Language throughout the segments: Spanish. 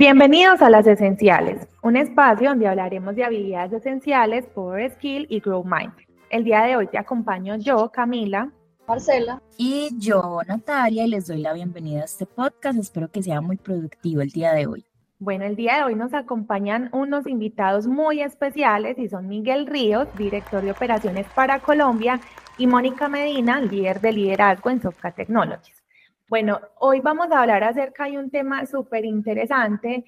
Bienvenidos a Las Esenciales, un espacio donde hablaremos de habilidades esenciales, Power Skill y Grow Mind. El día de hoy te acompaño yo, Camila. Marcela. Y yo, Natalia, y les doy la bienvenida a este podcast. Espero que sea muy productivo el día de hoy. Bueno, el día de hoy nos acompañan unos invitados muy especiales y son Miguel Ríos, director de operaciones para Colombia, y Mónica Medina, líder de liderazgo en Sofca Technologies. Bueno, hoy vamos a hablar acerca de un tema súper interesante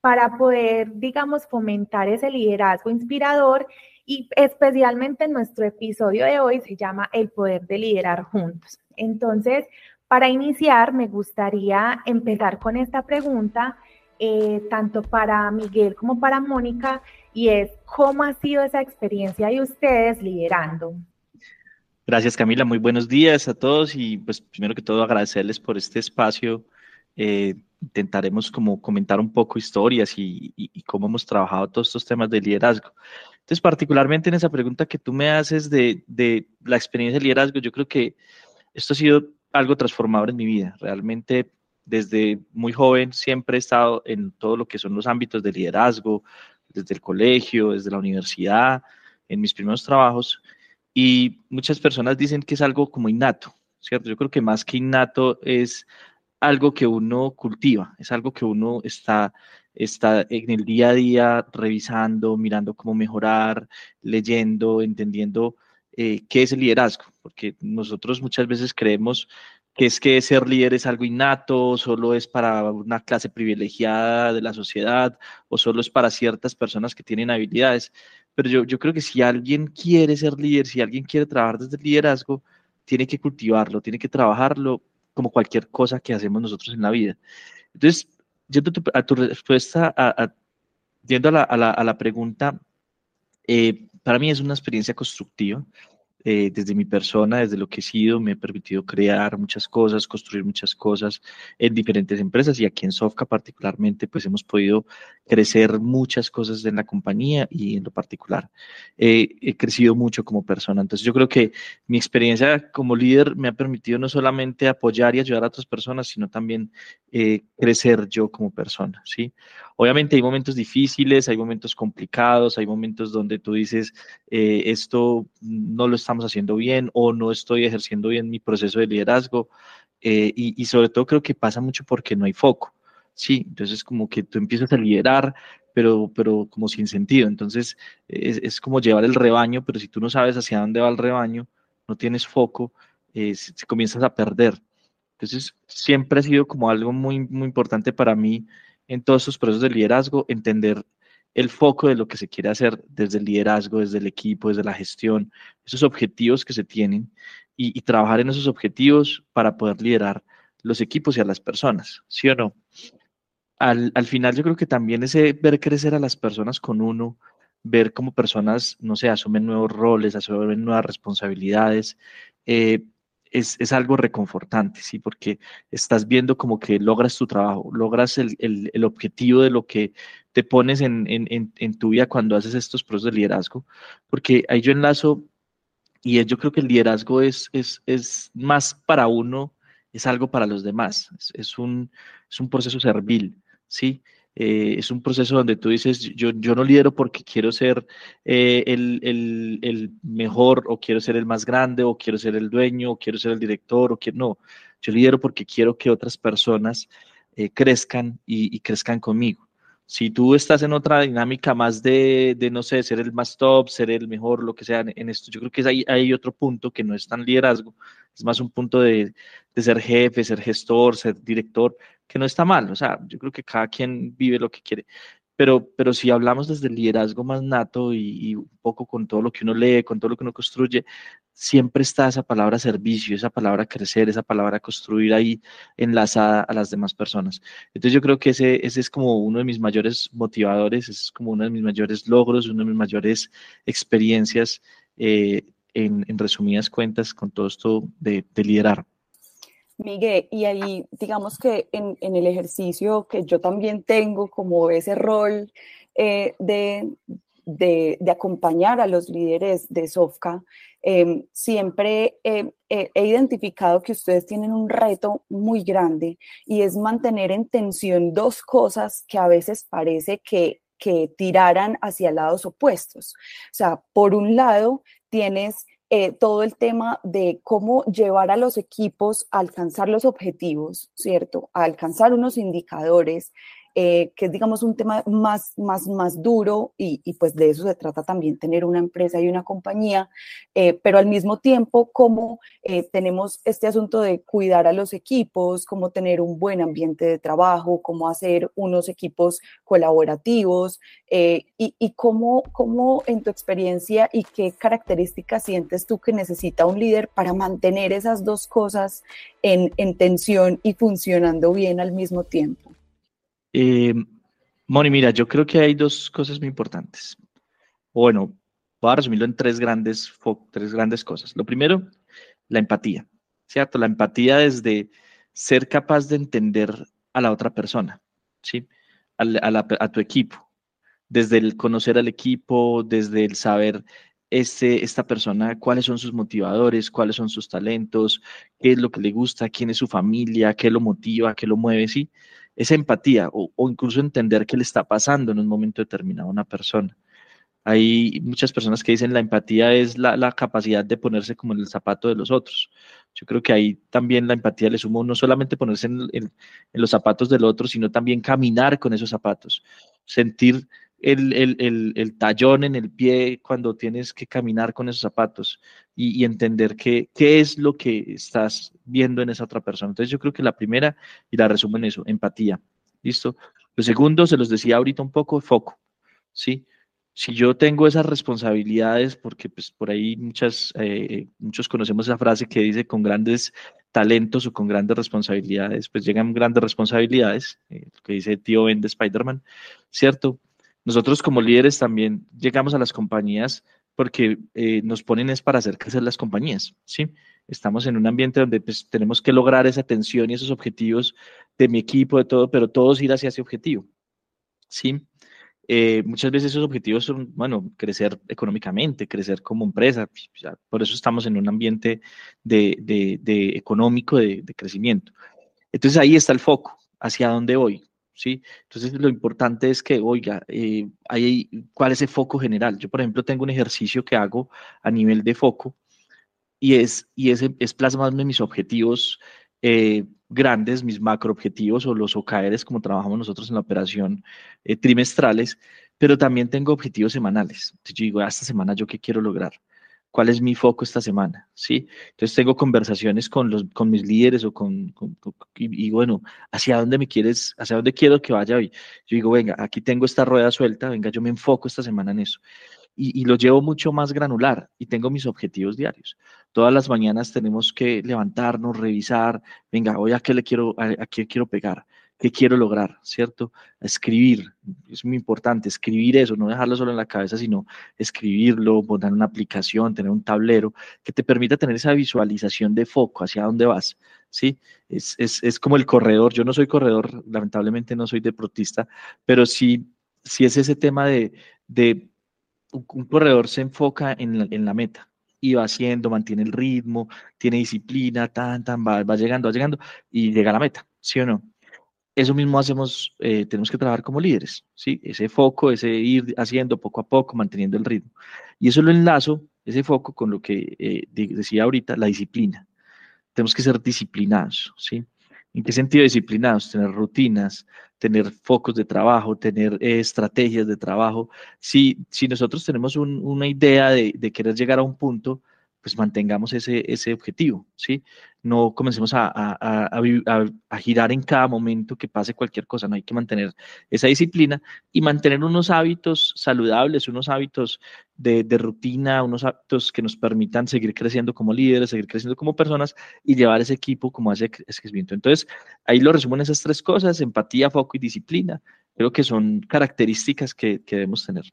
para poder, digamos, fomentar ese liderazgo inspirador y especialmente nuestro episodio de hoy se llama El poder de liderar juntos. Entonces, para iniciar, me gustaría empezar con esta pregunta, eh, tanto para Miguel como para Mónica, y es, ¿cómo ha sido esa experiencia de ustedes liderando? Gracias Camila, muy buenos días a todos y pues primero que todo agradecerles por este espacio. Eh, intentaremos como comentar un poco historias y, cómo hemos trabajado todos estos temas de liderazgo. Entonces, particularmente en esa pregunta que tú me haces de, de la experiencia de liderazgo, yo creo que esto ha sido algo transformador en mi vida. Realmente desde muy joven siempre he estado en todo lo que son los ámbitos de liderazgo, desde el colegio, desde la universidad, en mis primeros trabajos. Y muchas personas dicen que es algo como innato, ¿cierto? Yo creo que más que innato es algo que uno cultiva, es algo que uno está, está en el día a día revisando, mirando cómo mejorar, leyendo, entendiendo eh, qué es el liderazgo, porque nosotros muchas veces creemos que es que ser líder es algo innato, solo es para una clase privilegiada de la sociedad o solo es para ciertas personas que tienen habilidades. Pero yo, yo creo que si alguien quiere ser líder, si alguien quiere trabajar desde el liderazgo, tiene que cultivarlo, tiene que trabajarlo como cualquier cosa que hacemos nosotros en la vida. Entonces, yendo a tu, respuesta, a, yendo a la, a la, a la pregunta, eh, para mí es una experiencia constructiva. Eh, desde mi persona, desde lo que he sido, me he permitido crear muchas cosas, construir muchas cosas en diferentes empresas y aquí en Sofca particularmente, pues hemos podido crecer muchas cosas en la compañía y en lo particular he crecido mucho como persona. Entonces yo creo que mi experiencia como líder me ha permitido no solamente apoyar y ayudar a otras personas, sino también eh, crecer yo como persona, ¿sí? Obviamente hay momentos difíciles, hay momentos complicados, hay momentos donde tú dices, eh, esto no lo estamos haciendo bien o no estoy ejerciendo bien mi proceso de liderazgo. Eh, y, sobre todo creo que pasa mucho porque no hay foco. Sí, entonces como que tú empiezas a liderar, pero, pero como sin sentido. Entonces es, es como llevar el rebaño, pero si tú no sabes hacia dónde va el rebaño, no tienes foco, eh, se, comienzas a perder. Entonces siempre ha sido como algo muy, muy importante para mí en todos estos procesos de liderazgo, entender el foco de lo que se quiere hacer desde el liderazgo, desde el equipo, desde la gestión, esos objetivos que se tienen y, trabajar en esos objetivos para poder liderar los equipos y a las personas, ¿sí o no? Al, final yo creo que también ese ver crecer a las personas con uno, ver cómo personas, no sé, asumen nuevos roles, asumen nuevas responsabilidades, eh, es, algo reconfortante, ¿sí? Porque estás viendo como que logras tu trabajo, logras el, objetivo de lo que te pones en, tu vida cuando haces estos procesos de liderazgo, porque ahí yo enlazo y yo creo que el liderazgo es, es, es más para uno, es algo para los demás, es, un, es un proceso servil, ¿sí? Eh, es un proceso donde tú dices, yo, yo no lidero porque quiero ser eh, el, el, el, mejor o quiero ser el más grande o quiero ser el dueño o quiero ser el director o que no, yo lidero porque quiero que otras personas eh, crezcan y, y, crezcan conmigo. Si tú estás en otra dinámica más de, de, no sé, ser el más top, ser el mejor, lo que sea en, esto, yo creo que hay, hay otro punto que no es tan liderazgo, es más un punto de, de ser jefe, ser gestor, ser director, que no está mal, o sea, yo creo que cada quien vive lo que quiere. Pero, pero si hablamos desde el liderazgo más nato y, un poco con todo lo que uno lee, con todo lo que uno construye, siempre está esa palabra servicio, esa palabra crecer, esa palabra construir ahí enlazada a las demás personas. Entonces yo creo que ese, ese es como uno de mis mayores motivadores, es como uno de mis mayores logros, una de mis mayores experiencias eh, en, en, resumidas cuentas con todo esto de, de liderar. Miguel, y ahí digamos que en, en, el ejercicio que yo también tengo como ese rol eh, de, de, acompañar a los líderes de Sofca, em, siempre he identificado que ustedes tienen un reto muy grande y es mantener en tensión dos cosas que a veces parece que, que tiraran hacia lados opuestos. O sea, por un lado, tienes eh, todo el tema de cómo llevar a los equipos a alcanzar los objetivos, ¿cierto? A alcanzar unos indicadores eh, que es, digamos, un tema más, más, más duro y, y, pues de eso se trata también, tener una empresa y una compañía, eh, pero al mismo tiempo como eh, tenemos este asunto de cuidar a los equipos, cómo tener un buen ambiente de trabajo, cómo hacer unos equipos colaborativos y, y cómo, cómo en tu experiencia y qué características sientes tú que necesita un líder para mantener esas dos cosas en, en tensión y funcionando bien al mismo tiempo. Eh, Moni, mira, yo creo que hay dos cosas muy importantes. Bueno, voy a resumirlo en tres grandes, tres grandes cosas. Lo primero, la empatía, ¿cierto? La empatía desde ser capaz de entender a la otra persona, ¿sí? A, tu equipo, desde el conocer al equipo, desde el saber este, esta persona, cuáles son sus motivadores, cuáles son sus talentos, qué es lo que le gusta, quién es su familia, qué lo motiva, qué lo mueve, ¿sí? Esa empatía o, incluso entender qué le está pasando en un momento determinado a una persona. Hay muchas personas que dicen la empatía es la, capacidad de ponerse como en el zapato de los otros. Yo creo que ahí también la empatía le sumó no solamente ponerse en, en los zapatos del otro, sino también caminar con esos zapatos, sentir el, tallón en el pie cuando tienes que caminar con esos zapatos y, entender qué, qué es lo que estás viendo en esa otra persona. Entonces yo creo que la primera, y la resumo en eso, empatía. ¿Listo? Lo segundo, se los decía ahorita un poco, foco. ¿Sí? Si yo tengo esas responsabilidades, porque pues por ahí muchas, eh, muchos conocemos esa frase que dice con grandes talentos o con grandes responsabilidades, pues llegan grandes responsabilidades, eh, lo que dice tío Ben de Spider-Man, ¿cierto? Nosotros como líderes también llegamos a las compañías porque eh, nos ponen es para hacer crecer las compañías, ¿sí? Estamos en un ambiente donde pues, tenemos que lograr esa atención y esos objetivos de mi equipo, de todo, pero todos ir hacia ese objetivo, ¿sí? Eh, muchas veces esos objetivos son, bueno, crecer económicamente, crecer como empresa, por eso estamos en un ambiente de, de económico de, de crecimiento. Entonces ahí está el foco, hacia dónde voy, ¿sí? Entonces lo importante es que, oiga, eh, ¿cuál es el foco general? Yo, por ejemplo, tengo un ejercicio que hago a nivel de foco y es, y es, es plasmarme mis objetivos eh, grandes, mis macro objetivos o los OKRs, como trabajamos nosotros en la operación, eh, trimestrales, pero también tengo objetivos semanales. Entonces yo digo, ah, esta semana yo qué quiero lograr cuál es mi foco esta semana, ¿sí? Entonces tengo conversaciones con, los, con mis líderes o con, y, bueno, ¿hacia dónde me quieres, hacia dónde quiero que vaya hoy? Yo digo, venga, aquí tengo esta rueda suelta, venga, yo me enfoco esta semana en eso. Y, y lo llevo mucho más granular y tengo mis objetivos diarios. Todas las mañanas tenemos que levantarnos, revisar, venga, hoy a qué le quiero, a qué quiero pegar qué quiero lograr, ¿cierto? Escribir, es muy importante, escribir eso, no dejarlo solo en la cabeza, sino escribirlo, poner una aplicación, tener un tablero que te permita tener esa visualización de foco hacia dónde vas, ¿sí? Es, es, es como el corredor, yo no soy corredor, lamentablemente no soy deportista, pero sí, sí es ese tema de, de un, corredor se enfoca en la, en la meta, y va haciendo, mantiene el ritmo, tiene disciplina, tan, tan, va, va llegando, va llegando y llega a la meta, ¿sí o no? Eso mismo hacemos, eh, tenemos que trabajar como líderes, ¿sí? Ese foco, ese ir haciendo poco a poco, manteniendo el ritmo. Y eso lo enlazo, ese foco, con lo que eh, decía ahorita, la disciplina. Tenemos que ser disciplinados, ¿sí? ¿En qué sentido disciplinados? Tener rutinas, tener focos de trabajo, tener eh, estrategias de trabajo. Si, si nosotros tenemos una idea de, de querer llegar a un punto, pues mantengamos ese, ese objetivo, ¿sí? No comencemos a, a, girar en cada momento que pase cualquier cosa, no hay que mantener esa disciplina y mantener unos hábitos saludables, unos hábitos de, de, rutina, unos hábitos que nos permitan seguir creciendo como líderes, seguir creciendo como personas y llevar ese equipo como ese crecimiento. Entonces, ahí lo resumo en esas tres cosas, empatía, foco y disciplina. Creo que son características que, que debemos tener.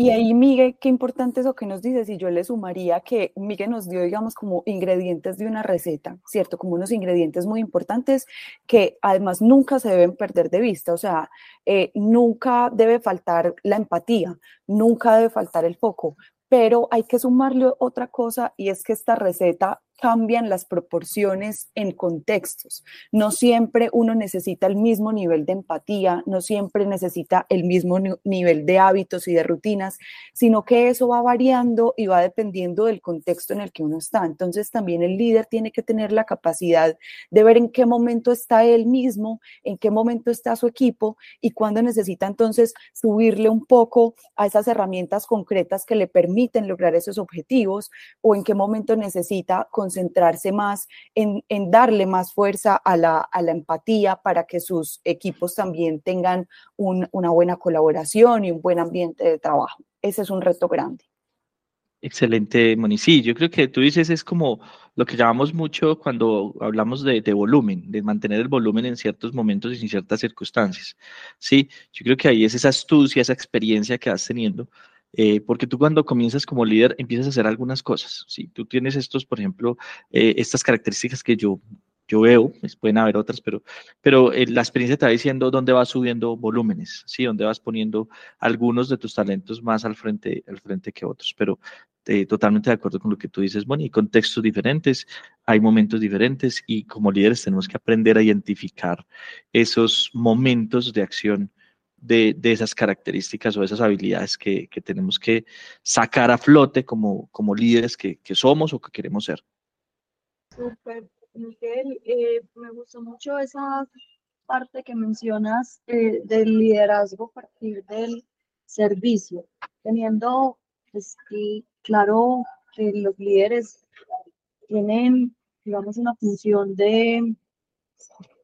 Y ahí, Miguel, qué importante eso que nos dices, y yo le sumaría que Miguel nos dio, digamos, como ingredientes de una receta, ¿cierto? Como unos ingredientes muy importantes que además nunca se deben perder de vista, o sea, eh, nunca debe faltar la empatía, nunca debe faltar el foco, pero hay que sumarle otra cosa y es que esta receta cambian las proporciones en contextos. No siempre uno necesita el mismo nivel de empatía, no siempre necesita el mismo nivel de hábitos y de rutinas, sino que eso va variando y va dependiendo del contexto en el que uno está. Entonces también el líder tiene que tener la capacidad de ver en qué momento está él mismo, en qué momento está su equipo y cuándo necesita entonces subirle un poco a esas herramientas concretas que le permiten lograr esos objetivos o en qué momento necesita concentrarse más en, darle más fuerza a la, empatía para que sus equipos también tengan una buena colaboración y un buen ambiente de trabajo. Ese es un reto grande. Excelente, Moni. Sí, yo creo que tú dices es como lo que llamamos mucho cuando hablamos de, volumen, de mantener el volumen en ciertos momentos y en ciertas circunstancias. Sí, yo creo que ahí es esa astucia, esa experiencia que vas teniendo eh, porque tú cuando comienzas como líder empiezas a hacer algunas cosas. Si tú tienes estos, por ejemplo, eh, estas características que yo, yo veo, pues pueden haber otras, pero, pero eh, la experiencia te va diciendo dónde vas subiendo volúmenes, ¿sí? dónde vas poniendo algunos de tus talentos más al frente, al frente que otros. Pero totalmente de acuerdo con lo que tú dices, hay contextos diferentes, hay momentos diferentes y como líderes tenemos que aprender a identificar esos momentos de acción de, esas características o esas habilidades que, tenemos que sacar a flote como, como líderes que, somos o que queremos ser. Súper, Miguel, eh, me gustó mucho esa parte que mencionas eh, del liderazgo a partir del servicio, teniendo pues, claro que los líderes tienen, digamos, una función de,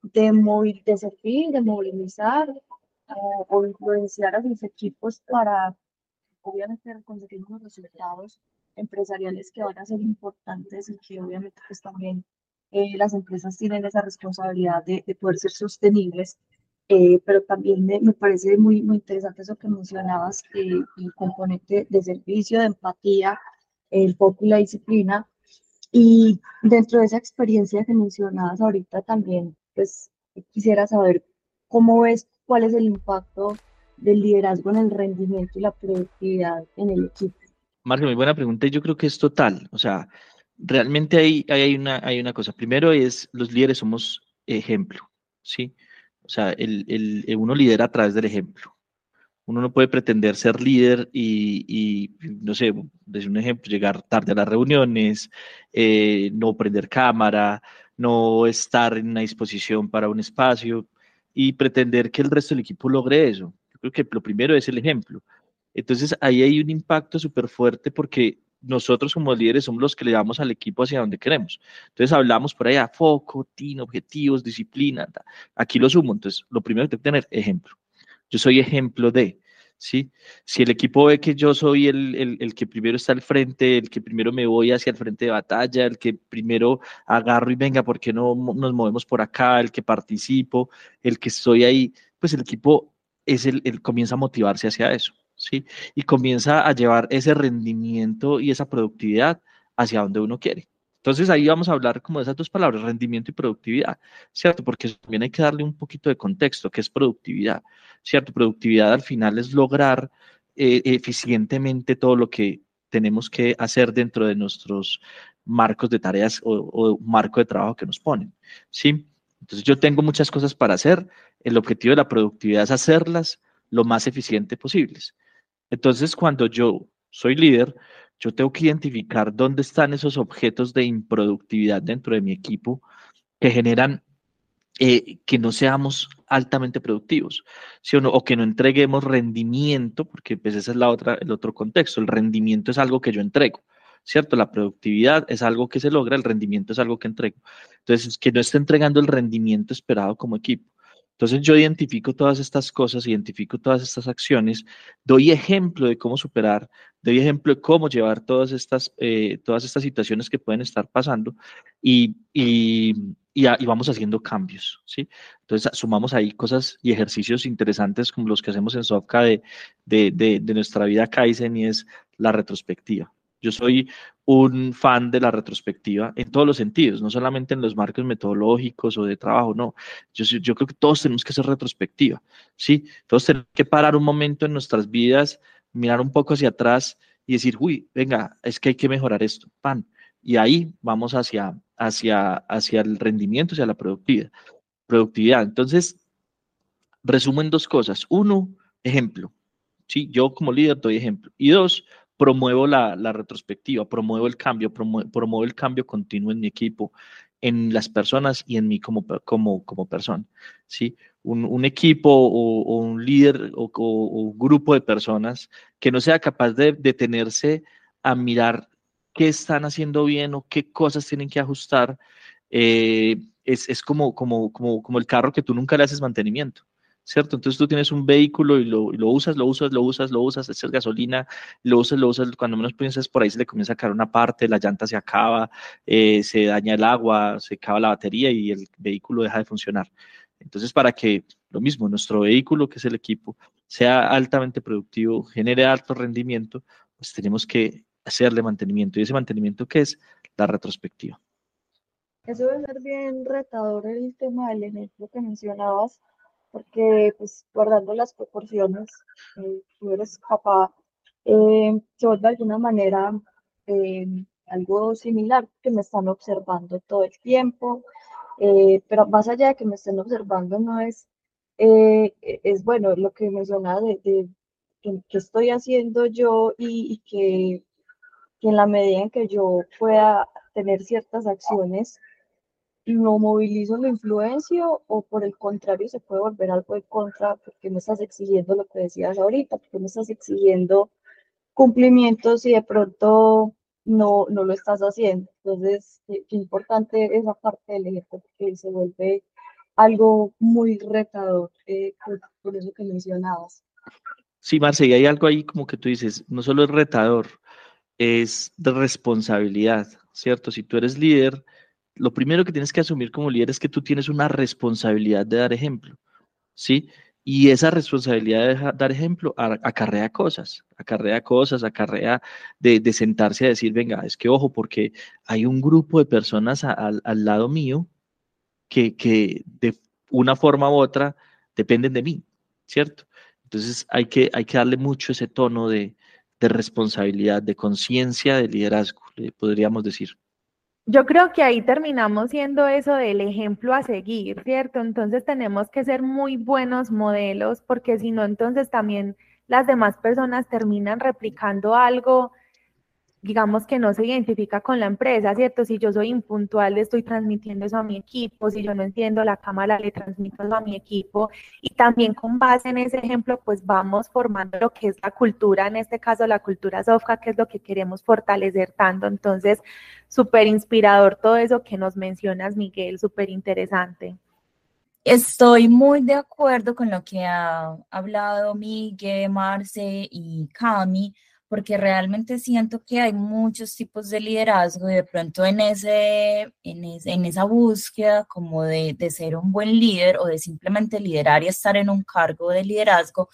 de, de servir, de movilizar, o, influenciar a sus equipos para, obviamente, conseguir unos resultados empresariales que van a ser importantes y que obviamente pues también eh, las empresas tienen esa responsabilidad de, poder ser sostenibles, eh, pero también me, me, parece muy, muy interesante eso que mencionabas, eh, el componente de servicio, de empatía, el foco y la disciplina. Y dentro de esa experiencia que mencionabas ahorita también, pues quisiera saber cómo ves cuál es el impacto del liderazgo en el rendimiento y la productividad en el equipo. Marco, muy buena pregunta. Yo creo que es total. O sea, realmente hay, hay, una, hay una cosa. Primero es, los líderes somos ejemplo, ¿sí? O sea, el, el, uno lidera a través del ejemplo. Uno no puede pretender ser líder y, y no sé, desde un ejemplo, llegar tarde a las reuniones, eh, no prender cámara, no estar en una disposición para un espacio y pretender que el resto del equipo logre eso. Yo creo que lo primero es el ejemplo. Entonces ahí hay un impacto súper fuerte porque nosotros como líderes somos los que le damos al equipo hacia donde queremos. Entonces hablamos por allá, foco, TIN, objetivos, disciplina. Aquí lo sumo. Entonces lo primero que tengo que tener, ejemplo. Yo soy ejemplo de, ¿sí? Si el equipo ve que yo soy el, el, que primero está al frente, el que primero me voy hacia el frente de batalla, el que primero agarro y venga, ¿por qué no nos movemos por acá? El que participo, el que estoy ahí, pues el equipo es el, el comienza a motivarse hacia eso, ¿sí? Y comienza a llevar ese rendimiento y esa productividad hacia donde uno quiere. Entonces ahí vamos a hablar como de esas dos palabras, rendimiento y productividad, ¿cierto? Porque también hay que darle un poquito de contexto, ¿qué es productividad? ¿Cierto? Productividad al final es lograr eh, eficientemente todo lo que tenemos que hacer dentro de nuestros marcos de tareas o, o, marco de trabajo que nos ponen, ¿sí? Entonces yo tengo muchas cosas para hacer, el objetivo de la productividad es hacerlas lo más eficiente posibles. Entonces cuando yo soy líder, yo tengo que identificar dónde están esos objetos de improductividad dentro de mi equipo que generan eh, que no seamos altamente productivos, ¿sí o, que no entreguemos rendimiento, porque pues ese es la otra, el otro contexto. El rendimiento es algo que yo entrego, ¿cierto? La productividad es algo que se logra, el rendimiento es algo que entrego. Entonces, que no esté entregando el rendimiento esperado como equipo. Entonces yo identifico todas estas cosas, identifico todas estas acciones, doy ejemplo de cómo superar, doy ejemplo de cómo llevar todas estas, eh, todas estas situaciones que pueden estar pasando y, y, vamos haciendo cambios, ¿sí? Entonces sumamos ahí cosas y ejercicios interesantes como los que hacemos en Sofka de, de, de, nuestra vida Kaizen y es la retrospectiva. Yo soy un fan de la retrospectiva en todos los sentidos, no solamente en los marcos metodológicos o de trabajo, no. Yo, yo creo que todos tenemos que hacer retrospectiva, ¿sí? Todos tenemos que parar un momento en nuestras vidas, mirar un poco hacia atrás y decir, uy, venga, es que hay que mejorar esto, pan. Y ahí vamos hacia, hacia, hacia el rendimiento, hacia la productividad. productividad. Entonces, resumo en dos cosas. Uno, ejemplo. ¿sí? Yo como líder doy ejemplo. Y dos, promuevo la, retrospectiva, promuevo el cambio, promuevo, el cambio continuo en mi equipo, en las personas y en mí como, como, como persona. ¿sí? Un, equipo o, un líder o, un grupo de personas que no sea capaz de detenerse a mirar qué están haciendo bien o qué cosas tienen que ajustar, eh, es, como, como, como, como el carro que tú nunca le haces mantenimiento. ¿Cierto? Entonces tú tienes un vehículo y lo, usas, lo usas, lo usas, lo usas, es gasolina, lo usas, lo usas, cuando menos piensas por ahí se le comienza a caer una parte, la llanta se acaba, eh, se daña el agua, se acaba la batería y el vehículo deja de funcionar. Entonces, para que lo mismo, nuestro vehículo, que es el equipo, sea altamente productivo, genere alto rendimiento, pues tenemos que hacerle mantenimiento. ¿Y ese mantenimiento qué es? La retrospectiva. Eso debe ser bien retador el tema del ejemplo que mencionabas, porque pues guardando las proporciones, eh, tú eres papá, eh, vuelve de alguna manera eh, algo similar, que me están observando todo el tiempo, pero más allá de que me estén observando, no es, es bueno lo que mencionaba de, que, estoy haciendo yo y, que que en la medida en que yo pueda tener ciertas acciones, lo movilizo, lo influencio o por el contrario se puede volver algo de contra porque me estás exigiendo lo que decías ahorita, porque me estás exigiendo cumplimientos y de pronto no, no lo estás haciendo. Entonces, qué, importante esa parte del ejemplo porque se vuelve algo muy retador eh, por, eso que mencionabas. Sí, Marce, y hay algo ahí como que tú dices, no solo es retador, es de responsabilidad, ¿cierto? Si tú eres líder, lo primero que tienes que asumir como líder es que tú tienes una responsabilidad de dar ejemplo, ¿sí? Y esa responsabilidad de dar ejemplo acarrea cosas, acarrea cosas, acarrea de, de sentarse a decir, venga, es que ojo, porque hay un grupo de personas al lado mío que, que de una forma u otra dependen de mí, ¿cierto? Entonces hay que, hay que darle mucho ese tono de, de responsabilidad, de conciencia, de liderazgo, podríamos decir. Yo creo que ahí terminamos siendo eso del ejemplo a seguir, ¿cierto? Entonces tenemos que ser muy buenos modelos porque si no, entonces también las demás personas terminan replicando algo digamos que no se identifica con la empresa, ¿cierto? Si yo soy impuntual, le estoy transmitiendo eso a mi equipo, si yo no entiendo la cámara, le transmito eso a mi equipo. Y también con base en ese ejemplo, pues vamos formando lo que es la cultura, en este caso la cultura Sofka, que es lo que queremos fortalecer tanto. Entonces, súper inspirador todo eso que nos mencionas, Miguel, súper interesante. Estoy muy de acuerdo con lo que ha hablado Miguel, Marce y Cami porque realmente siento que hay muchos tipos de liderazgo y de pronto en, ese, en, esa búsqueda como de, de, ser un buen líder o de simplemente liderar y estar en un cargo de liderazgo,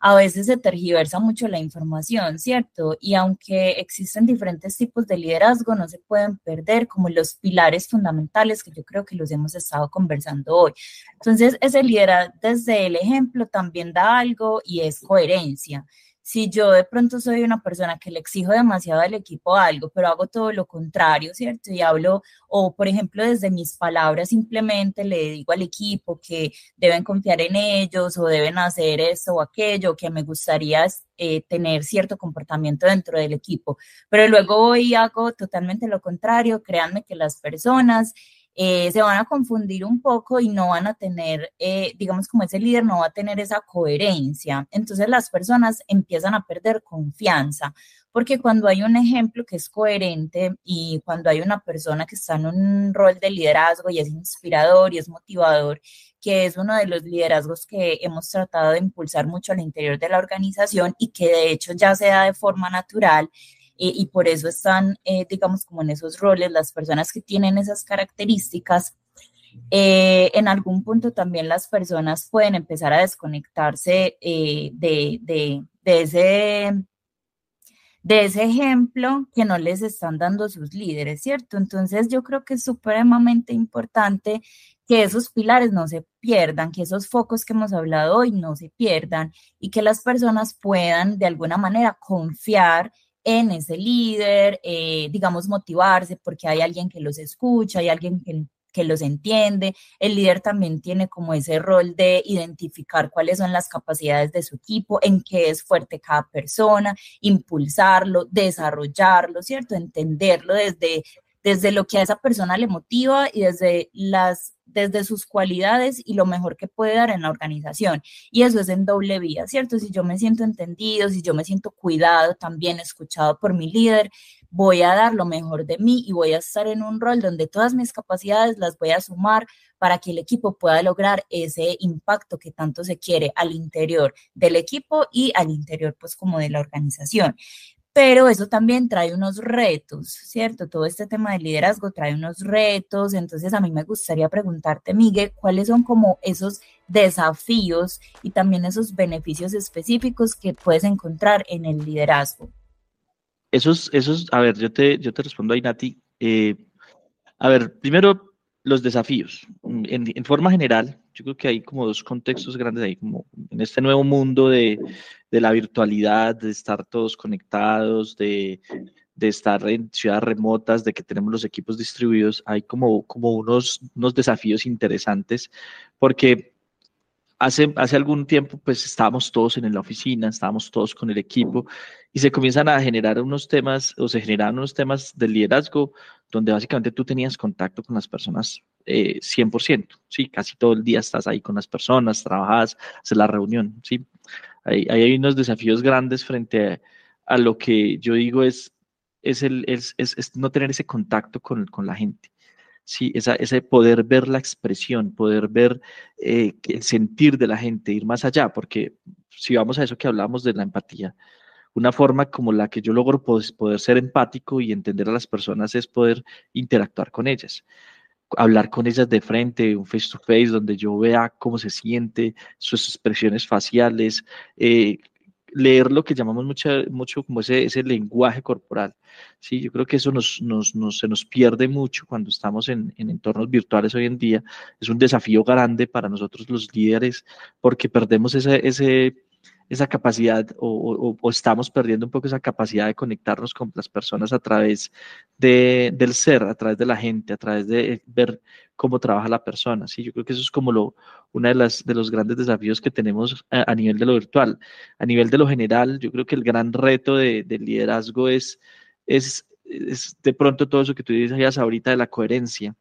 a veces se tergiversa mucho la información, ¿cierto? Y aunque existen diferentes tipos de liderazgo, no se pueden perder como los pilares fundamentales que yo creo que los hemos estado conversando hoy. Entonces, ese liderazgo desde el ejemplo también da algo y es coherencia si yo de pronto soy una persona que le exijo demasiado al equipo algo, pero hago todo lo contrario, ¿cierto? Y hablo, o por ejemplo, desde mis palabras simplemente le digo al equipo que deben confiar en ellos o deben hacer esto o aquello, que me gustaría eh, tener cierto comportamiento dentro del equipo, pero luego voy y hago totalmente lo contrario, créanme que las personas eh, se van a confundir un poco y no van a tener, eh, digamos, como ese líder no va a tener esa coherencia. Entonces las personas empiezan a perder confianza, porque cuando hay un ejemplo que es coherente y cuando hay una persona que está en un rol de liderazgo y es inspirador y es motivador, que es uno de los liderazgos que hemos tratado de impulsar mucho al interior de la organización y que de hecho ya se da de forma natural, eh, y por eso están, eh, digamos, como en esos roles las personas que tienen esas características. eh, en algún punto también las personas pueden empezar a desconectarse eh, de, de, de, ese, de ese ejemplo que no les están dando sus líderes, ¿cierto? Entonces yo creo que es supremamente importante que esos pilares no se pierdan, que esos focos que hemos hablado hoy no se pierdan y que las personas puedan de alguna manera confiar en ese líder, eh, digamos, motivarse porque hay alguien que los escucha, hay alguien que, que los entiende. El líder también tiene como ese rol de identificar cuáles son las capacidades de su equipo, en qué es fuerte cada persona, impulsarlo, desarrollarlo, ¿cierto? Entenderlo desde desde lo que a esa persona le motiva y desde las desde sus cualidades y lo mejor que puede dar en la organización. Y eso es en doble vía, ¿cierto? Si yo me siento entendido, si yo me siento cuidado, también escuchado por mi líder, voy a dar lo mejor de mí y voy a estar en un rol donde todas mis capacidades las voy a sumar para que el equipo pueda lograr ese impacto que tanto se quiere al interior del equipo y al interior pues como de la organización pero eso también trae unos retos, ¿cierto? Todo este tema de liderazgo trae unos retos, entonces a mí me gustaría preguntarte, Miguel, ¿cuáles son como esos desafíos y también esos beneficios específicos que puedes encontrar en el liderazgo? Esos, esos, a ver, yo te, yo te respondo ahí, Nati. Eh, a ver, primero, los desafíos. En, en, forma general, yo creo que hay como dos contextos grandes ahí, como en este nuevo mundo de, de la virtualidad, de estar todos conectados, de, de, estar en ciudades remotas, de que tenemos los equipos distribuidos, hay como, como unos, unos desafíos interesantes, porque hace, hace algún tiempo pues estábamos todos en la oficina, estábamos todos con el equipo y se comienzan a generar unos temas o se generan unos temas de liderazgo donde básicamente tú tenías contacto con las personas eh, 100%, ¿sí? Casi todo el día estás ahí con las personas, trabajas, haces la reunión, ¿sí? Ahí, hay unos desafíos grandes frente a, lo que yo digo es, es, el, es, es, no tener ese contacto con, con la gente. Sí, esa, ese poder ver la expresión, poder ver eh, el sentir de la gente, ir más allá, porque si vamos a eso que hablamos de la empatía, una forma como la que yo logro poder, ser empático y entender a las personas es poder interactuar con ellas hablar con ellas de frente, un face to face, donde yo vea cómo se siente, sus expresiones faciales, eh, leer lo que llamamos mucho, mucho como ese, ese lenguaje corporal. Sí, yo creo que eso nos, nos, nos, se nos pierde mucho cuando estamos en, en, entornos virtuales hoy en día. Es un desafío grande para nosotros los líderes porque perdemos ese, ese esa capacidad o, estamos perdiendo un poco esa capacidad de conectarnos con las personas a través de, del ser, a través de la gente, a través de ver cómo trabaja la persona. ¿sí? Yo creo que eso es como lo, uno de, de los grandes desafíos que tenemos a, nivel de lo virtual. A nivel de lo general, yo creo que el gran reto de, del liderazgo es, es, es de pronto todo eso que tú dices ahorita de la coherencia.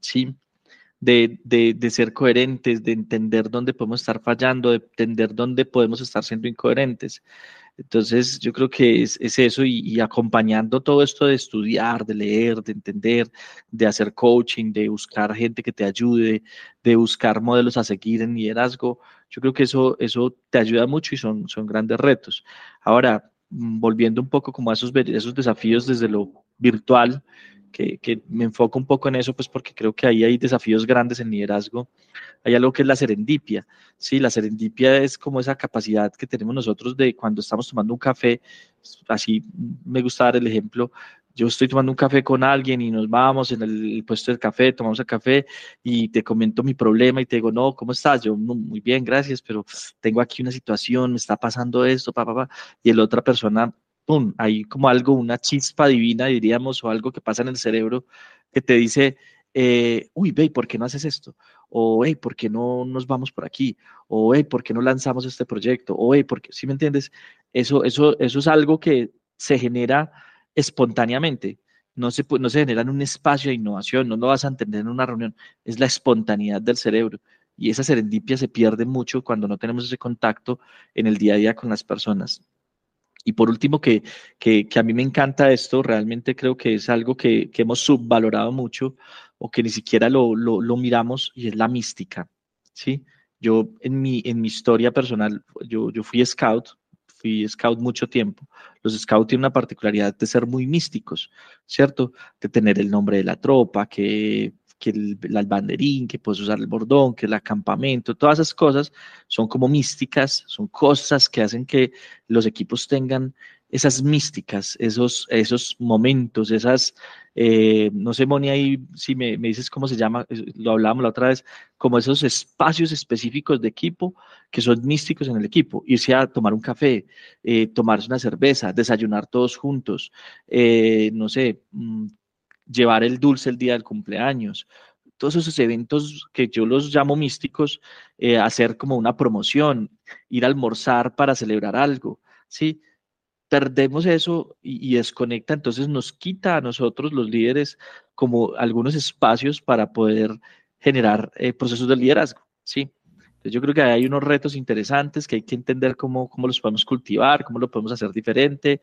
¿sí? De, de, ser coherentes, de entender dónde podemos estar fallando, de entender dónde podemos estar siendo incoherentes. Entonces, yo creo que es, es eso y, acompañando todo esto de estudiar, de leer, de entender, de hacer coaching, de buscar gente que te ayude, de buscar modelos a seguir en liderazgo, yo creo que eso, eso te ayuda mucho y son, son grandes retos. Ahora, mm, volviendo un poco como a esos, esos desafíos desde lo virtual, que, me enfoco un poco en eso, pues porque creo que ahí hay desafíos grandes en liderazgo. Hay algo que es la serendipia. Sí, la serendipia es como esa capacidad que tenemos nosotros de cuando estamos tomando un café, así me gusta dar el ejemplo, yo estoy tomando un café con alguien y nos vamos en el puesto del café, tomamos el café y te comento mi problema y te digo, no, ¿cómo estás? Yo, muy bien, gracias, pero tengo aquí una situación, me está pasando esto, papá, pa, pa. y la otra persona ¡pum! Hay como algo, una chispa divina, diríamos, o algo que pasa en el cerebro que te dice, eh, uy, ve, ¿por qué no haces esto? O, hey, ¿por qué no nos vamos por aquí? O, hey, ¿por qué no lanzamos este proyecto? O, hey, ¿por qué? ¿Sí me entiendes? Eso, eso, eso es algo que se genera espontáneamente. No se, no se genera en un espacio de innovación, no lo vas a entender en una reunión, es la espontaneidad del cerebro. Y esa serendipia se pierde mucho cuando no tenemos ese contacto en el día a día con las personas. Y por último, que, que, a mí me encanta esto, realmente creo que es algo que, que hemos subvalorado mucho o que ni siquiera lo, lo, lo, miramos y es la mística, ¿sí? Yo en mi, en mi historia personal, yo, yo fui scout, fui scout mucho tiempo. Los scouts tienen una particularidad de ser muy místicos, ¿cierto? De tener el nombre de la tropa, que que el, el, banderín, que puedes usar el bordón, que el acampamento, todas esas cosas son como místicas, son cosas que hacen que los equipos tengan esas místicas, esos, esos momentos, esas, eh, no sé, Moni, ahí si me, me, dices cómo se llama, lo hablábamos la otra vez, como esos espacios específicos de equipo que son místicos en el equipo, irse a tomar un café, eh, tomarse una cerveza, desayunar todos juntos, eh, no sé, mm, llevar el dulce el día del cumpleaños, todos esos eventos que yo los llamo místicos, eh, hacer como una promoción, ir a almorzar para celebrar algo, ¿sí? Perdemos eso y, desconecta, entonces nos quita a nosotros los líderes como algunos espacios para poder generar eh, procesos de liderazgo, ¿sí? Yo creo que hay unos retos interesantes que hay que entender cómo, cómo los podemos cultivar, cómo lo podemos hacer diferente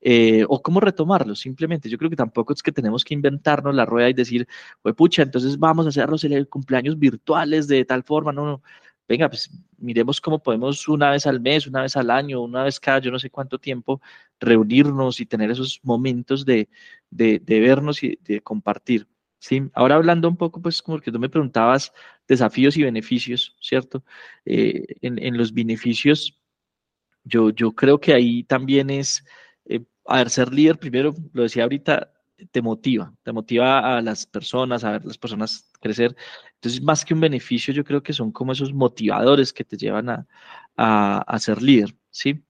eh, o cómo retomarlos simplemente. Yo creo que tampoco es que tenemos que inventarnos la rueda y decir, pues pucha, entonces vamos a hacer los cumpleaños virtuales de tal forma. No, no. Venga, pues miremos cómo podemos una vez al mes, una vez al año, una vez cada yo no sé cuánto tiempo reunirnos y tener esos momentos de, de, de vernos y de compartir. Sí, ahora hablando un poco, pues como que tú me preguntabas desafíos y beneficios, ¿cierto? Eh, en, los beneficios, yo, yo creo que ahí también es, eh, a ser líder, primero, lo decía ahorita, te motiva, te motiva a las personas, a ver las personas crecer. Entonces, más que un beneficio, yo creo que son como esos motivadores que te llevan a, a, a ser líder, ¿sí?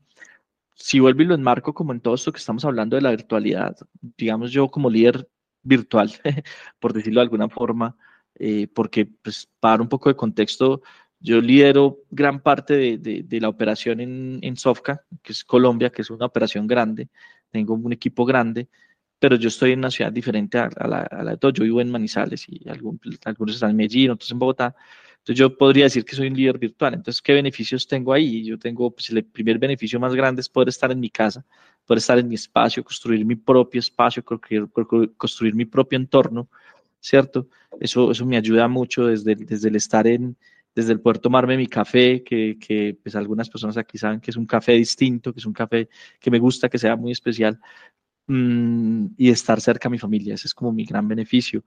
Si vuelvo y lo enmarco como en todo esto que estamos hablando de la virtualidad, digamos yo como líder virtual, por decirlo de alguna forma, eh, porque pues, para un poco de contexto, yo lidero gran parte de, de, la operación en, en, Sofca, que es Colombia, que es una operación grande, tengo un equipo grande, pero yo estoy en una ciudad diferente a, la, a la, de todo. Yo vivo en Manizales y algún, algunos están en Medellín, otros en Bogotá. Entonces yo podría decir que soy un líder virtual. Entonces, ¿qué beneficios tengo ahí? Yo tengo, pues el primer beneficio más grande es poder estar en mi casa, poder estar en mi espacio, construir mi propio espacio, construir, mi propio entorno, ¿cierto? Eso, eso me ayuda mucho desde, desde el estar en, desde el poder tomarme mi café, que, que pues algunas personas aquí saben que es un café distinto, que es un café que me gusta, que sea muy especial, mmm, y estar cerca a mi familia, ese es como mi gran beneficio.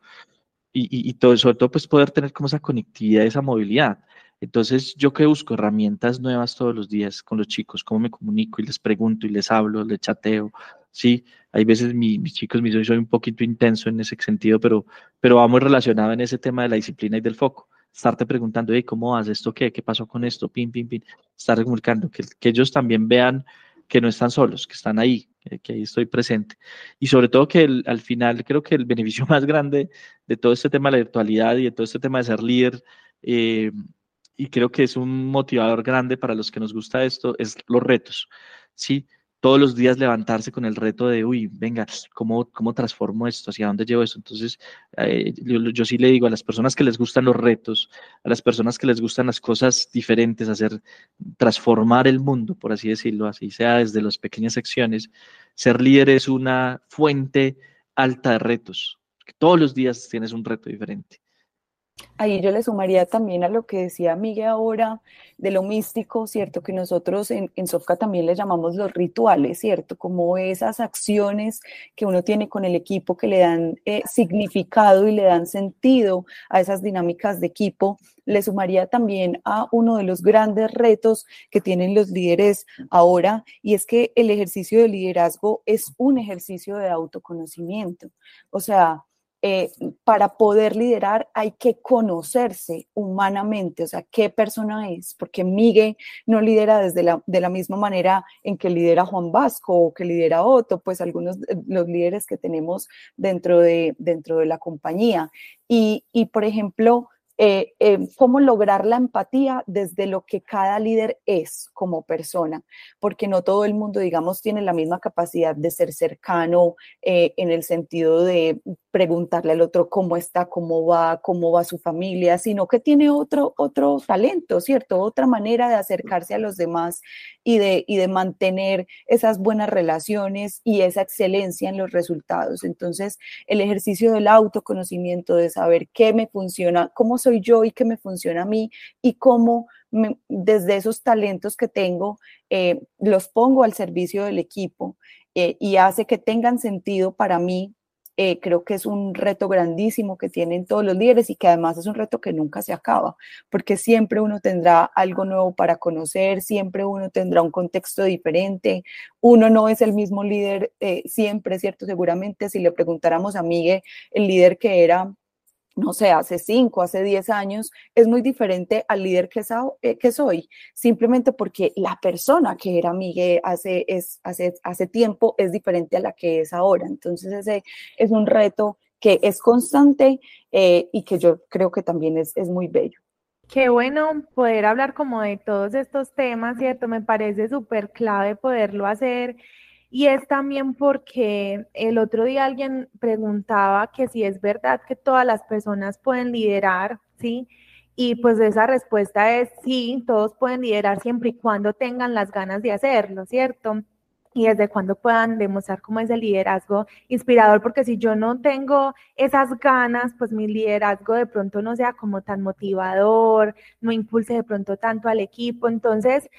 Y, y, y todo, sobre todo, pues poder tener como esa conectividad, esa movilidad. Entonces, yo que busco herramientas nuevas todos los días con los chicos, cómo me comunico y les pregunto y les hablo, les chateo, sí, hay veces mi, mis chicos dicen, soy un poquito intenso en ese sentido, pero, pero vamos relacionado en ese tema de la disciplina y del foco. Estarte preguntando, hey, ¿cómo vas? ¿Esto qué? ¿Qué pasó con esto? Pin, pin, pin. Estar comunicando, que, que ellos también vean que no están solos, que están ahí, que, que ahí estoy presente. Y sobre todo que el, al final creo que el beneficio más grande de todo este tema de la virtualidad y de todo este tema de ser líder, eh, y creo que es un motivador grande para los que nos gusta esto, es los retos, ¿sí? Todos los días levantarse con el reto de, uy, venga, ¿cómo, cómo transformo esto? ¿Hacia dónde llevo esto? Entonces, eh, yo, sí le digo a las personas que les gustan los retos, a las personas que les gustan las cosas diferentes, hacer, transformar el mundo, por así decirlo, así sea desde las pequeñas secciones, ser líder es una fuente alta de retos. Todos los días tienes un reto diferente. Ahí yo le sumaría también a lo que decía Miguel ahora de lo místico, ¿cierto? Que nosotros en, en Sofca también le llamamos los rituales, ¿cierto? Como esas acciones que uno tiene con el equipo que le dan eh, significado y le dan sentido a esas dinámicas de equipo. Le sumaría también a uno de los grandes retos que tienen los líderes ahora y es que el ejercicio de liderazgo es un ejercicio de autoconocimiento. O sea, eh, para poder liderar hay que conocerse humanamente, o sea, qué persona es, porque Miguel no lidera desde la, de la misma manera en que lidera Juan Vasco o que lidera Otto, pues algunos de los líderes que tenemos dentro de, dentro de la compañía. Y, y por ejemplo, eh, eh, cómo lograr la empatía desde lo que cada líder es como persona, porque no todo el mundo, digamos, tiene la misma capacidad de ser cercano eh, en el sentido de preguntarle al otro cómo está, cómo va, cómo va su familia, sino que tiene otro, otro talento, ¿cierto? Otra manera de acercarse a los demás y de, y de mantener esas buenas relaciones y esa excelencia en los resultados. Entonces, el ejercicio del autoconocimiento, de saber qué me funciona, cómo soy yo y qué me funciona a mí y cómo desde esos talentos que tengo eh, los pongo al servicio del equipo eh, y hace que tengan sentido para mí eh, creo que es un reto grandísimo que tienen todos los líderes y que además es un reto que nunca se acaba, porque siempre uno tendrá algo nuevo para conocer, siempre uno tendrá un contexto diferente, uno no es el mismo líder siempre, ¿cierto? Seguramente si le preguntáramos a Miguel, el líder que era no sé, hace cinco, hace diez años, es muy diferente al líder que, eh, que soy, simplemente porque la persona que era Miguel hace, es, hace, hace tiempo es diferente a la que es ahora. Entonces ese es un reto que es constante eh, y que yo creo que también es, es muy bello. Qué bueno poder hablar como de todos estos temas, ¿cierto? Me parece súper clave poderlo hacer y es también porque el otro día alguien preguntaba que si es verdad que todas las personas pueden liderar, ¿sí? Y pues esa respuesta es sí, todos pueden liderar siempre y cuando tengan las ganas de hacerlo, ¿cierto? y desde cuando puedan demostrar cómo es el liderazgo inspirador, porque si yo no tengo esas ganas, pues mi liderazgo de pronto no sea como tan motivador, no impulse de pronto tanto al equipo. Entonces,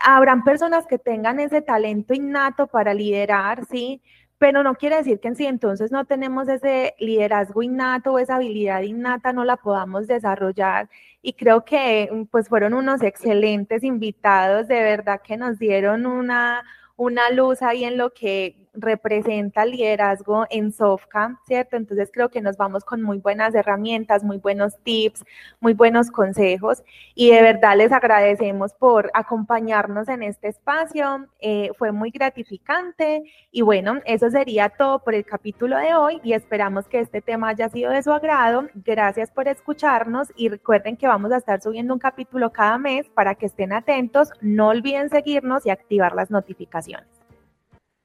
habrán personas que tengan ese talento innato para liderar, ¿sí? Pero no quiere decir que en sí entonces no tenemos ese liderazgo innato o esa habilidad innata, no la podamos desarrollar. Y creo que pues fueron unos excelentes invitados, de verdad que nos dieron una, una luz ahí en lo que representa liderazgo en Sofca, ¿cierto? Entonces creo que nos vamos con muy buenas herramientas, muy buenos tips, muy buenos consejos y de verdad les agradecemos por acompañarnos en este espacio. Eh, fue muy gratificante y bueno, eso sería todo por el capítulo de hoy y esperamos que este tema haya sido de su agrado. Gracias por escucharnos y recuerden que vamos a estar subiendo un capítulo cada mes para que estén atentos. No olviden seguirnos y activar las notificaciones.